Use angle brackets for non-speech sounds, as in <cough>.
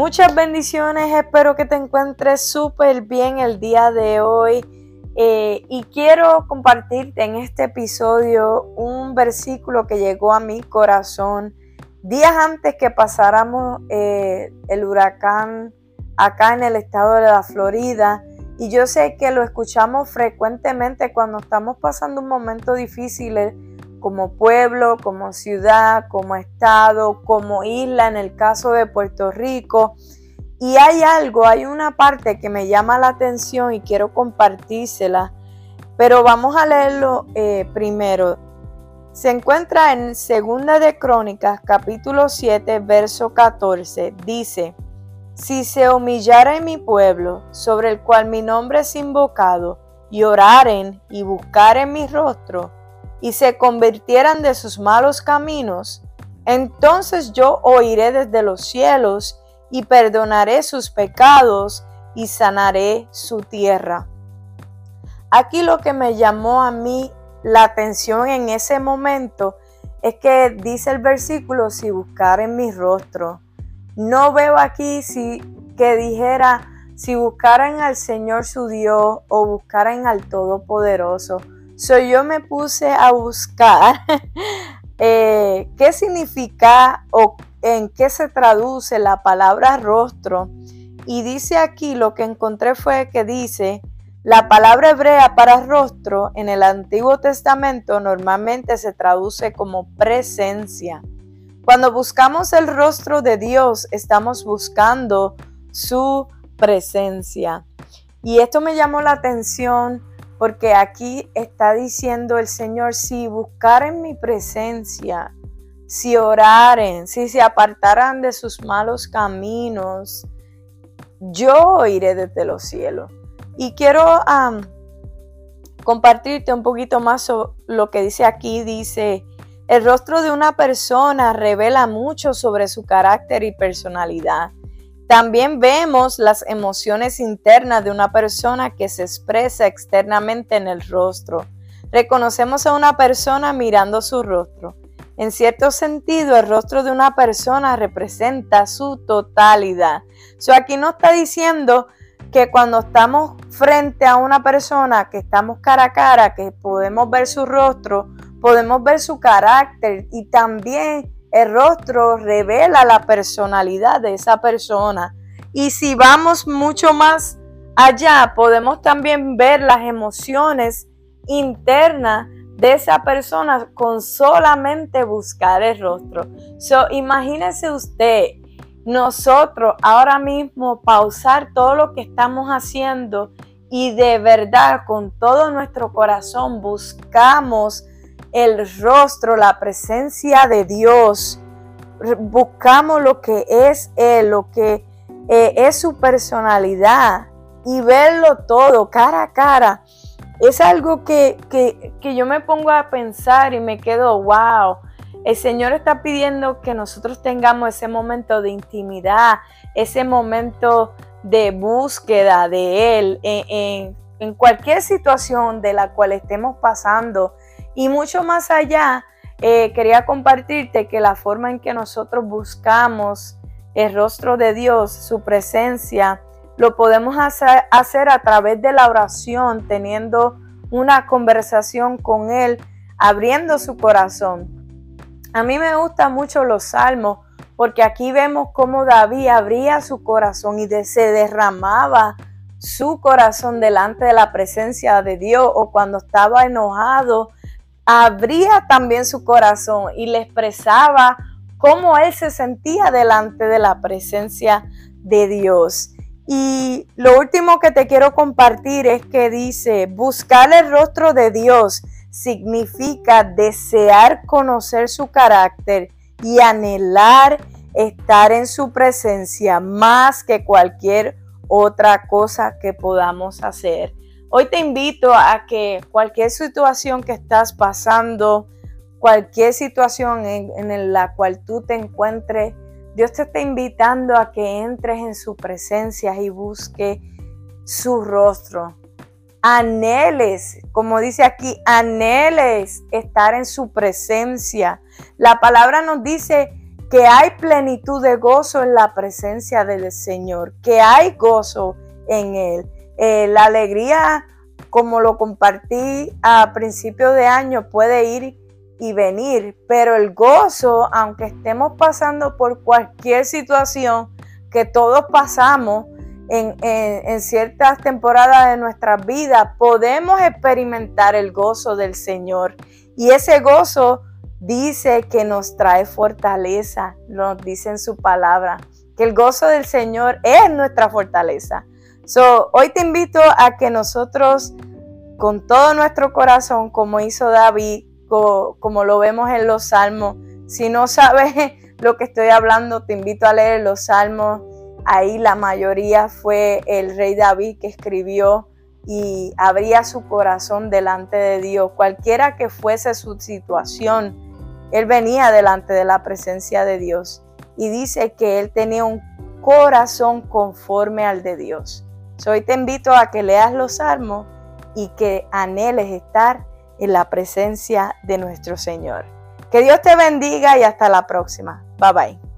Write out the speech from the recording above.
Muchas bendiciones, espero que te encuentres súper bien el día de hoy. Eh, y quiero compartirte en este episodio un versículo que llegó a mi corazón días antes que pasáramos eh, el huracán acá en el estado de la Florida. Y yo sé que lo escuchamos frecuentemente cuando estamos pasando un momento difícil como pueblo, como ciudad, como estado, como isla en el caso de Puerto Rico. Y hay algo, hay una parte que me llama la atención y quiero compartírsela, pero vamos a leerlo eh, primero. Se encuentra en Segunda de Crónicas, capítulo 7, verso 14. Dice, si se humillara en mi pueblo, sobre el cual mi nombre es invocado, y oraren y buscaren mi rostro, y se convirtieran de sus malos caminos, entonces yo oiré desde los cielos y perdonaré sus pecados y sanaré su tierra. Aquí lo que me llamó a mí la atención en ese momento es que dice el versículo, si buscaren mi rostro. No veo aquí si que dijera, si buscaran al Señor su Dios o buscaran al Todopoderoso So, yo me puse a buscar <laughs> eh, qué significa o en qué se traduce la palabra rostro. Y dice aquí, lo que encontré fue que dice, la palabra hebrea para rostro en el Antiguo Testamento normalmente se traduce como presencia. Cuando buscamos el rostro de Dios, estamos buscando su presencia. Y esto me llamó la atención porque aquí está diciendo el Señor, si buscaren mi presencia, si oraren, si se apartaran de sus malos caminos, yo iré desde los cielos. Y quiero compartirte un poquito más sobre lo que dice aquí. Dice, el rostro de una persona revela mucho sobre su carácter y personalidad. También vemos las emociones internas de una persona que se expresa externamente en el rostro. Reconocemos a una persona mirando su rostro. En cierto sentido, el rostro de una persona representa su totalidad. So, aquí no está diciendo que cuando estamos frente a una persona, que estamos cara a cara, que podemos ver su rostro, podemos ver su carácter y también el rostro revela la personalidad de esa persona. Y si vamos mucho más allá, podemos también ver las emociones internas de esa persona con solamente buscar el rostro. So, imagínese usted, nosotros ahora mismo pausar todo lo que estamos haciendo y de verdad con todo nuestro corazón buscamos el rostro, la presencia de Dios. Buscamos lo que es Él, lo que eh, es su personalidad y verlo todo cara a cara. Es algo que, que yo me pongo a pensar y me quedo, wow. El Señor está pidiendo que nosotros tengamos ese momento de intimidad, ese momento de búsqueda de Él en, en, cualquier situación de la cual estemos pasando. Y mucho más allá, eh, quería compartirte que la forma en que nosotros buscamos el rostro de Dios, su presencia, lo podemos hacer, hacer, a través de la oración, teniendo una conversación con Él, abriendo su corazón. A mí me gustan mucho los salmos porque aquí vemos cómo David abría su corazón y se derramaba su corazón delante de la presencia de Dios o cuando estaba enojado abría también su corazón y le expresaba cómo él se sentía delante de la presencia de Dios. Y lo último que te quiero compartir es que dice, buscar el rostro de Dios significa desear conocer su carácter y anhelar estar en su presencia más que cualquier otra cosa que podamos hacer. Hoy te invito a que cualquier situación que estás pasando, cualquier situación en, la cual tú te encuentres, Dios te está invitando a que entres en su presencia y busque su rostro. Anheles, como dice aquí, anheles estar en su presencia. La palabra nos dice que hay plenitud de gozo en la presencia del Señor, que hay gozo en Él. Eh, la alegría, como lo compartí a principio de año, puede ir y venir, pero el gozo, aunque estemos pasando por cualquier situación que todos pasamos en, ciertas temporadas de nuestras vidas, podemos experimentar el gozo del Señor. Y ese gozo dice que nos trae fortaleza, nos dice en su palabra, que el gozo del Señor es nuestra fortaleza. So, hoy te invito a que nosotros con todo nuestro corazón, como hizo David, como lo vemos en los salmos, si no sabes <laughs> lo que estoy hablando, te invito a leer los salmos. Ahí la mayoría fue el rey David que escribió y abría su corazón delante de Dios. Cualquiera que fuese su situación, él venía delante de la presencia de Dios y dice que él tenía un corazón conforme al de Dios. Hoy te invito a que leas los salmos y que anheles estar en la presencia de nuestro Señor. Que Dios te bendiga y hasta la próxima. Bye bye.